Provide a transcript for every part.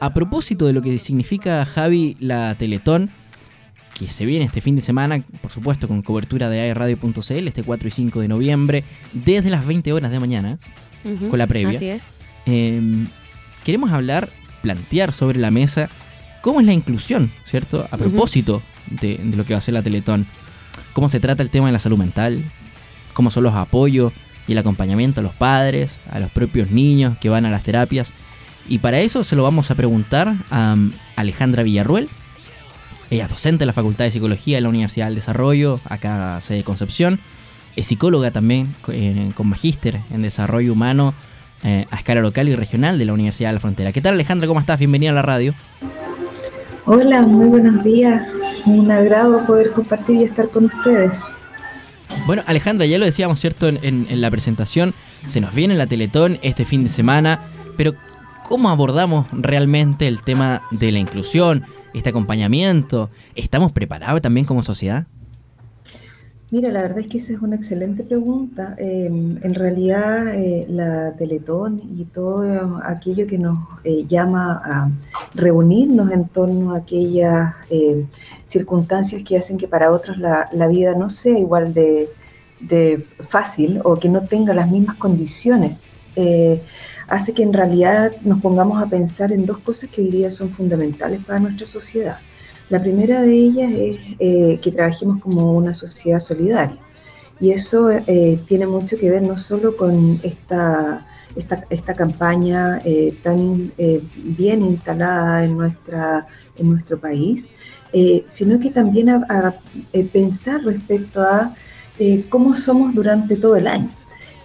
A propósito de lo que significa, Javi, la Teletón, que se viene este fin de semana, por supuesto, con cobertura de airradio.cl este 4 y 5 de noviembre, desde las 20 horas de mañana, con la previa. Así es. Em, queremos hablar, plantear sobre la mesa cómo es la inclusión, ¿cierto? A propósito de, de lo que va a ser la Teletón. Cómo se trata el tema de la salud mental, cómo son los apoyos y el acompañamiento a los padres, a los propios niños que van a las terapias. Y para eso se lo vamos a preguntar a um, Alejandra Villarruel. Ella es docente de la Facultad de Psicología de la Universidad del Desarrollo, acá sede de Concepción. Es psicóloga también, eh, con magíster en desarrollo humano eh, a escala local y regional de la Universidad de la Frontera. ¿Qué tal Alejandra? ¿Cómo estás? Bienvenida a la radio. Hola, muy buenos días. Un agrado poder compartir y estar con ustedes. Bueno, Alejandra, ya lo decíamos, ¿cierto? En, en la presentación, se nos viene la Teletón este fin de semana, pero ¿Cómo abordamos realmente el tema de la inclusión, este acompañamiento? ¿Estamos preparados también como sociedad? Mira, la verdad es que esa es una excelente pregunta. Em, en realidad, eh, la Teletón y todo aquello que nos eh, llama a reunirnos en torno a aquellas eh, circunstancias que hacen que para otros la, vida no sea igual de, de, fácil o que no tenga las mismas condiciones hace que en realidad nos pongamos a pensar en dos cosas que hoy día son fundamentales para nuestra sociedad. La primera de ellas es eh, que trabajemos como una sociedad solidaria. Y eso eh, tiene mucho que ver no solo con esta, esta, campaña eh, tan bien instalada en, nuestra, en nuestro país, sino que también a pensar respecto a cómo somos durante todo el año.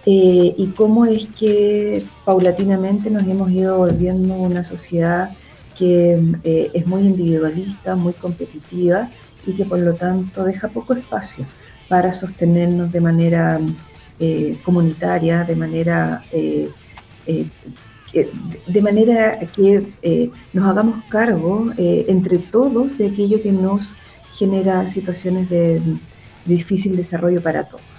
Eh, y cómo es que paulatinamente nos hemos ido volviendo una sociedad que eh, es muy individualista, muy competitiva y que por lo tanto deja poco espacio para sostenernos de manera eh, comunitaria, de manera, de manera que nos hagamos cargo entre todos de aquello que nos genera situaciones de difícil desarrollo para todos.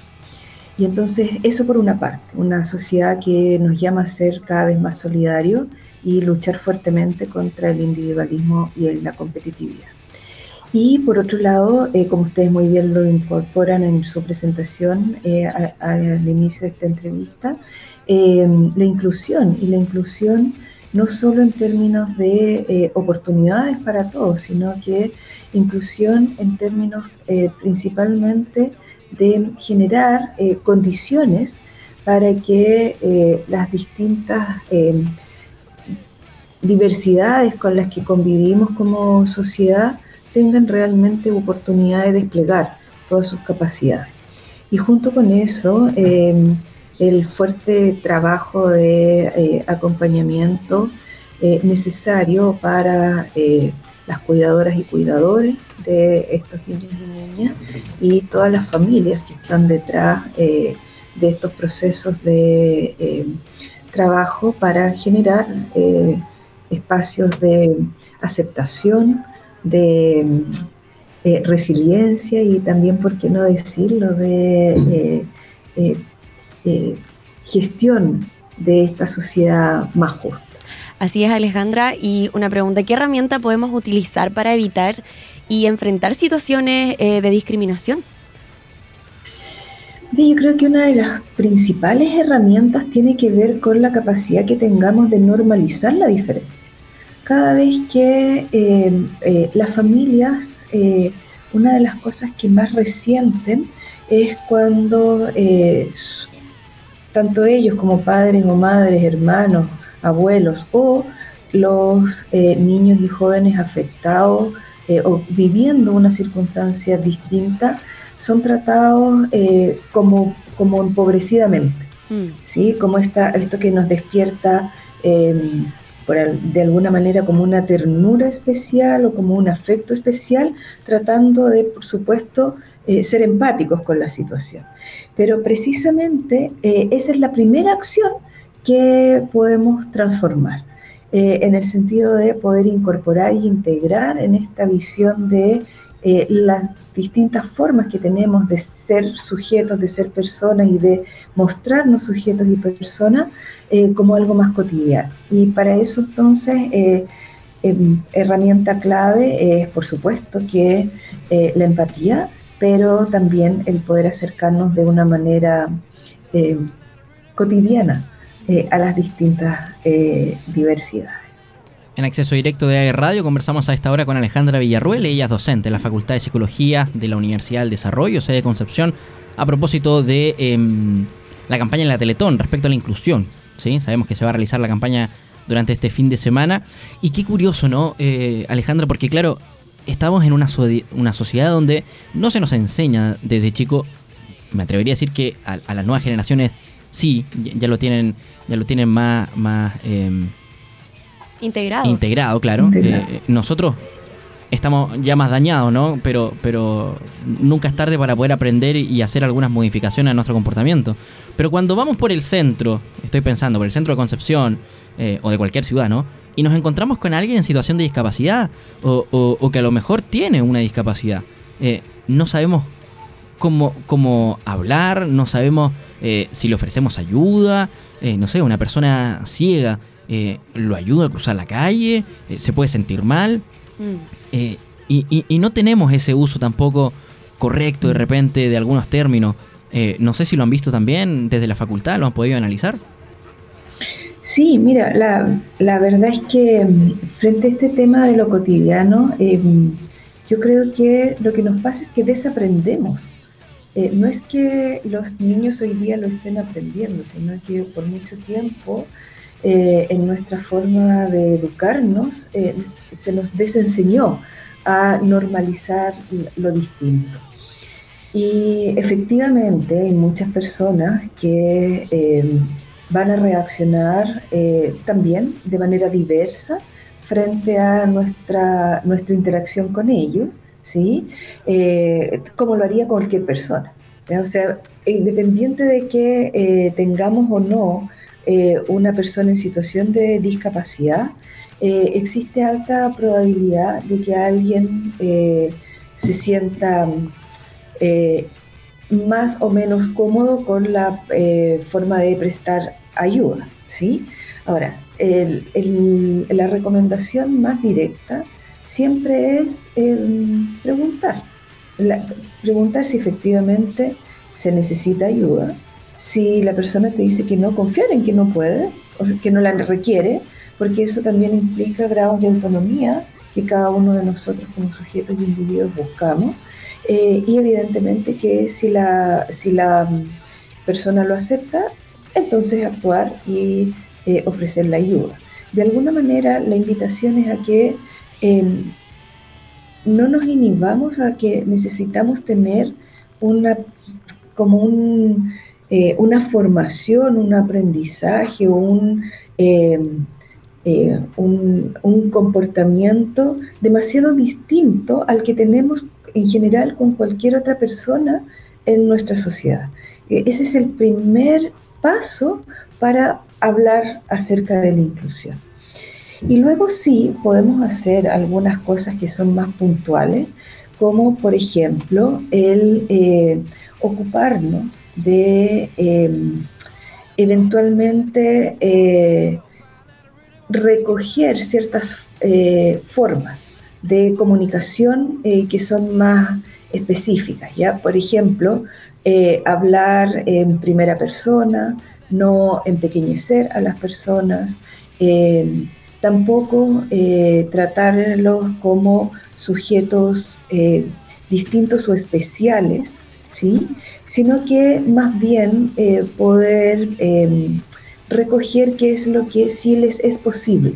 Y entonces eso por una parte, una sociedad que nos llama a ser cada vez más solidario y luchar fuertemente contra el individualismo y la competitividad. Y por otro lado, eh, como ustedes muy bien lo incorporan en su presentación eh, al inicio de esta entrevista, eh, la inclusión y la inclusión no solo en términos de oportunidades para todos, sino que inclusión en términos principalmente de generar eh, condiciones para que eh, las distintas em, diversidades con las que convivimos como sociedad tengan realmente oportunidad de desplegar todas sus capacidades. Y junto con eso, em, el fuerte trabajo de eh, acompañamiento necesario para las cuidadoras y cuidadores de estos niños y niñas y todas las familias que están detrás eh, de estos procesos de eh, trabajo para generar eh, espacios de aceptación, de resiliencia y también, por qué no decirlo, de gestión de esta sociedad más justa. Así es, Alejandra. Y una pregunta, ¿qué herramienta podemos utilizar para evitar y enfrentar situaciones eh, de discriminación? Yo creo que una de las principales herramientas tiene que ver con la capacidad que tengamos de normalizar la diferencia. Cada vez que eh, eh, las familias, una de las cosas que más resienten es cuando tanto ellos como padres o madres, hermanos, abuelos o los eh, niños y jóvenes afectados eh, o viviendo una circunstancia distinta son tratados eh, como, como empobrecidamente, mm. ¿sí? como esta, esto que nos despierta de alguna manera como una ternura especial o como un afecto especial, tratando de, por supuesto, ser empáticos con la situación. Pero precisamente esa es la primera acción que podemos transformar, eh, en el sentido de poder incorporar e integrar en esta visión de eh, las distintas formas que tenemos de ser sujetos, de ser personas y de mostrarnos sujetos y personas eh, como algo más cotidiano. Y para eso entonces em, herramienta clave es, por supuesto, que la empatía, pero también el poder acercarnos de una manera em, cotidiana a las distintas diversidades. En acceso directo de AE Radio conversamos a esta hora con Alejandra Villarruel, ella es docente en la Facultad de Psicología de la Universidad del Desarrollo, sede de Concepción, a propósito de em, la campaña en la Teletón respecto a la inclusión. ¿sí? Sabemos que se va a realizar la campaña durante este fin de semana. Y qué curioso, ¿no, eh, Alejandra? Porque claro, estamos en una, una sociedad donde no se nos enseña desde chico, me atrevería a decir que a, las nuevas generaciones sí, ya, lo tienen, ya lo tienen más... más em, Integrado. Integrado, claro. Eh, nosotros estamos ya más dañados, ¿no? Pero, pero nunca es tarde para poder aprender y hacer algunas modificaciones a nuestro comportamiento. Pero cuando vamos por el centro, estoy pensando, por el centro de Concepción eh, o de cualquier ciudad, ¿no? Y nos encontramos con alguien en situación de discapacidad o, que a lo mejor tiene una discapacidad. Eh, no sabemos cómo, cómo hablar, no sabemos si le ofrecemos ayuda, no sé, una persona ciega eh, lo ayuda a cruzar la calle, eh, se puede sentir mal. Mm. Eh, y, no tenemos ese uso tampoco correcto de mm. repente de algunos términos. no sé si lo han visto también desde la facultad, lo han podido analizar. Sí, mira, la, la verdad es que mm, frente a este tema de lo cotidiano, yo creo que lo que nos pasa es que desaprendemos. No es que los niños hoy día lo estén aprendiendo, sino que por mucho tiempo eh, en nuestra forma de educarnos, eh, se nos desenseñó a normalizar lo distinto. Y efectivamente hay muchas personas que eh, van a reaccionar también de manera diversa frente a nuestra, nuestra interacción con ellos, ¿sí? como lo haría cualquier persona. O sea, independiente de que tengamos o no eh, una persona en situación de discapacidad, eh, existe alta probabilidad de que alguien eh, se sienta más o menos cómodo con la forma de prestar ayuda. ¿sí? Ahora, la recomendación más directa siempre es preguntar. preguntar si efectivamente se necesita ayuda si la persona te dice que no, confiar en que no puede, que no la requiere, porque eso también implica grados de autonomía que cada uno de nosotros como sujetos y individuos buscamos. Eh, y evidentemente que si la, si la persona lo acepta, entonces actuar y eh, ofrecer la ayuda. De alguna manera, la invitación es a que em, no nos inhibamos a que necesitamos tener una, como eh, una formación, un aprendizaje, eh, eh, un, un, comportamiento demasiado distinto al que tenemos en general con cualquier otra persona en nuestra sociedad. ese es el primer paso para hablar acerca de la inclusión. Y luego sí podemos hacer algunas cosas que son más puntuales, como por ejemplo el ocuparnos de em, eventualmente eh, recoger ciertas eh, formas de comunicación eh, que son más específicas, ¿ya? Por ejemplo, hablar en primera persona, no empequeñecer a las personas, tampoco tratarlos como sujetos distintos o especiales, ¿sí? sino que más bien eh, poder em, recoger qué es lo que sí les es posible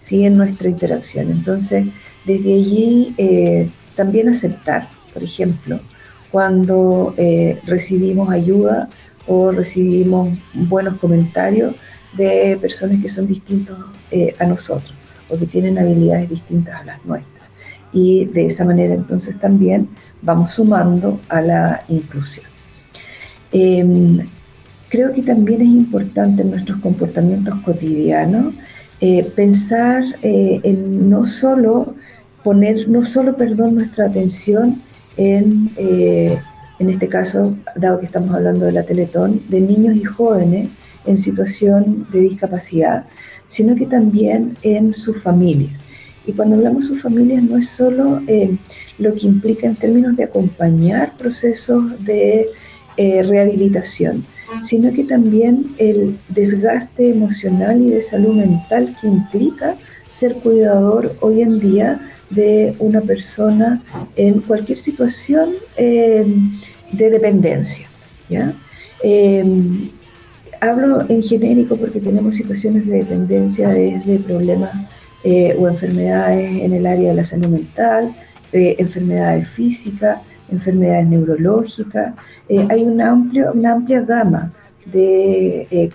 ¿sí? en nuestra interacción. Entonces, desde allí eh, también aceptar, por ejemplo, cuando eh, recibimos ayuda o recibimos buenos comentarios de personas que son distintos a nosotros o que tienen habilidades distintas a las nuestras. Y de esa manera entonces también vamos sumando a la inclusión. Em, creo que también es importante en nuestros comportamientos cotidianos eh, pensar eh, en no solo poner, no solo, perdón, nuestra atención en, eh, en este caso, dado que estamos hablando de la Teletón, de niños y jóvenes en situación de discapacidad, sino que también en sus familias. Y cuando hablamos de sus familias no es solo eh, lo que implica en términos de acompañar procesos de eh, rehabilitación, sino que también el desgaste emocional y de salud mental que implica ser cuidador hoy en día de una persona en cualquier situación eh, de dependencia. ¿ya? Hablo en genérico porque tenemos situaciones de dependencia desde problemas eh, o enfermedades en el área de la salud mental, eh, enfermedades físicas, enfermedades neurológicas. Eh, hay una, amplia, una amplia gama de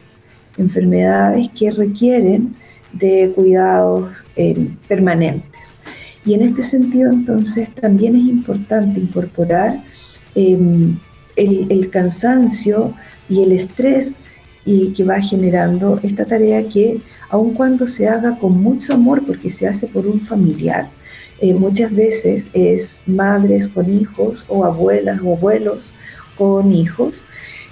enfermedades que requieren de cuidados permanentes. Y en este sentido, entonces, también es importante incorporar em, el cansancio y el estrés y que va generando esta tarea que, aun cuando se haga con mucho amor, porque se hace por un familiar, eh, muchas veces es madres con hijos o abuelas o abuelos con hijos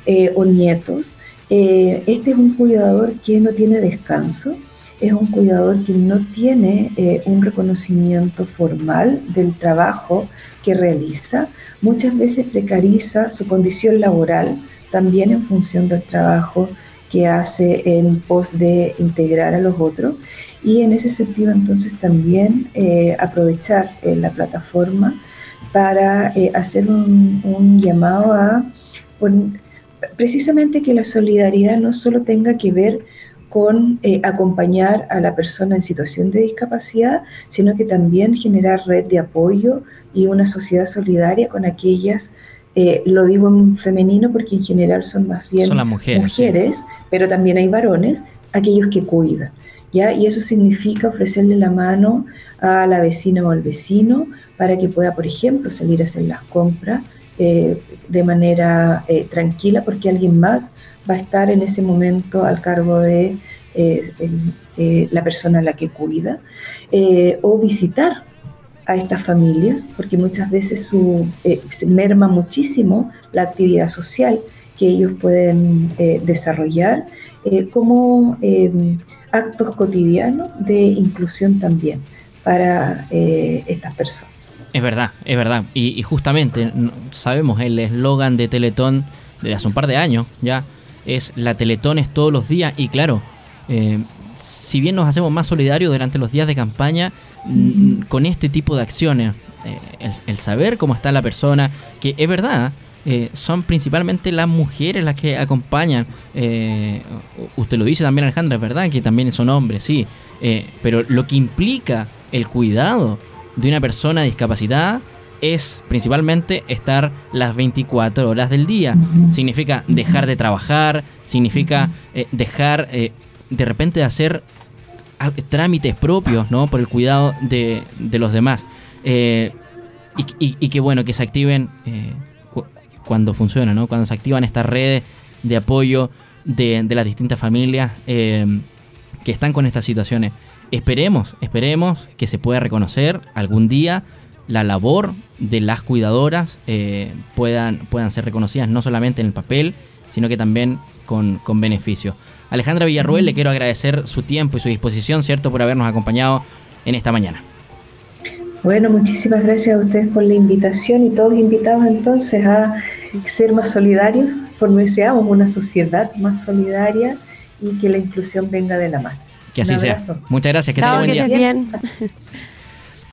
eh, o nietos. Eh, este es un cuidador que no tiene descanso, es un cuidador que no tiene un reconocimiento formal del trabajo que realiza, muchas veces precariza su condición laboral también en función del trabajo que hace en pos de integrar a los otros. Y en ese sentido entonces también eh, aprovechar eh, la plataforma para eh, hacer un, llamado a precisamente que la solidaridad no solo tenga que ver con acompañar a la persona en situación de discapacidad, sino que también generar red de apoyo y una sociedad solidaria con aquellas eh, lo digo en femenino porque en general son más bien las mujeres, pero también hay varones, aquellos que cuidan. ¿ya? Y eso significa ofrecerle la mano a la vecina o al vecino para que pueda, por ejemplo, salir a hacer las compras eh, de manera eh, tranquila porque alguien más va a estar en ese momento al cargo de la persona a la que cuida o visitar a estas familias, porque muchas veces su, eh, se merma muchísimo la actividad social que ellos pueden eh, desarrollar eh, como actos cotidianos de inclusión también para estas personas. Es verdad, es verdad. Y, justamente sabemos el eslogan de Teletón desde hace un par de años ya es la Teletón es todos los días y claro, si bien nos hacemos más solidarios durante los días de campaña, con este tipo de acciones. Eh, el, saber cómo está la persona, que es verdad, eh, son principalmente las mujeres las que acompañan. Eh, usted lo dice también, Alejandra, es verdad que también son hombres, sí. pero lo que implica el cuidado de una persona discapacitada es principalmente estar las 24 horas del día. Significa dejar de trabajar, significa dejar de repente de hacer trámites propios, ¿no? Por el cuidado de, los demás. Eh, y, que bueno, que se activen eh, cuando funciona, ¿no? Cuando se activan estas redes de apoyo de, las distintas familias eh, que están con estas situaciones. Esperemos, esperemos que se pueda reconocer algún día la labor de las cuidadoras puedan, puedan ser reconocidas no solamente en el papel, sino que también con, con beneficio. Alejandra Villarruel, le quiero agradecer su tiempo y su disposición, ¿cierto?, por habernos acompañado en esta mañana. Bueno, muchísimas gracias a ustedes por la invitación y todos invitados entonces a ser más solidarios, por que seamos una sociedad más solidaria y que la inclusión venga de la mano. Que así sea. Muchas gracias, que tenga buen día. Bien.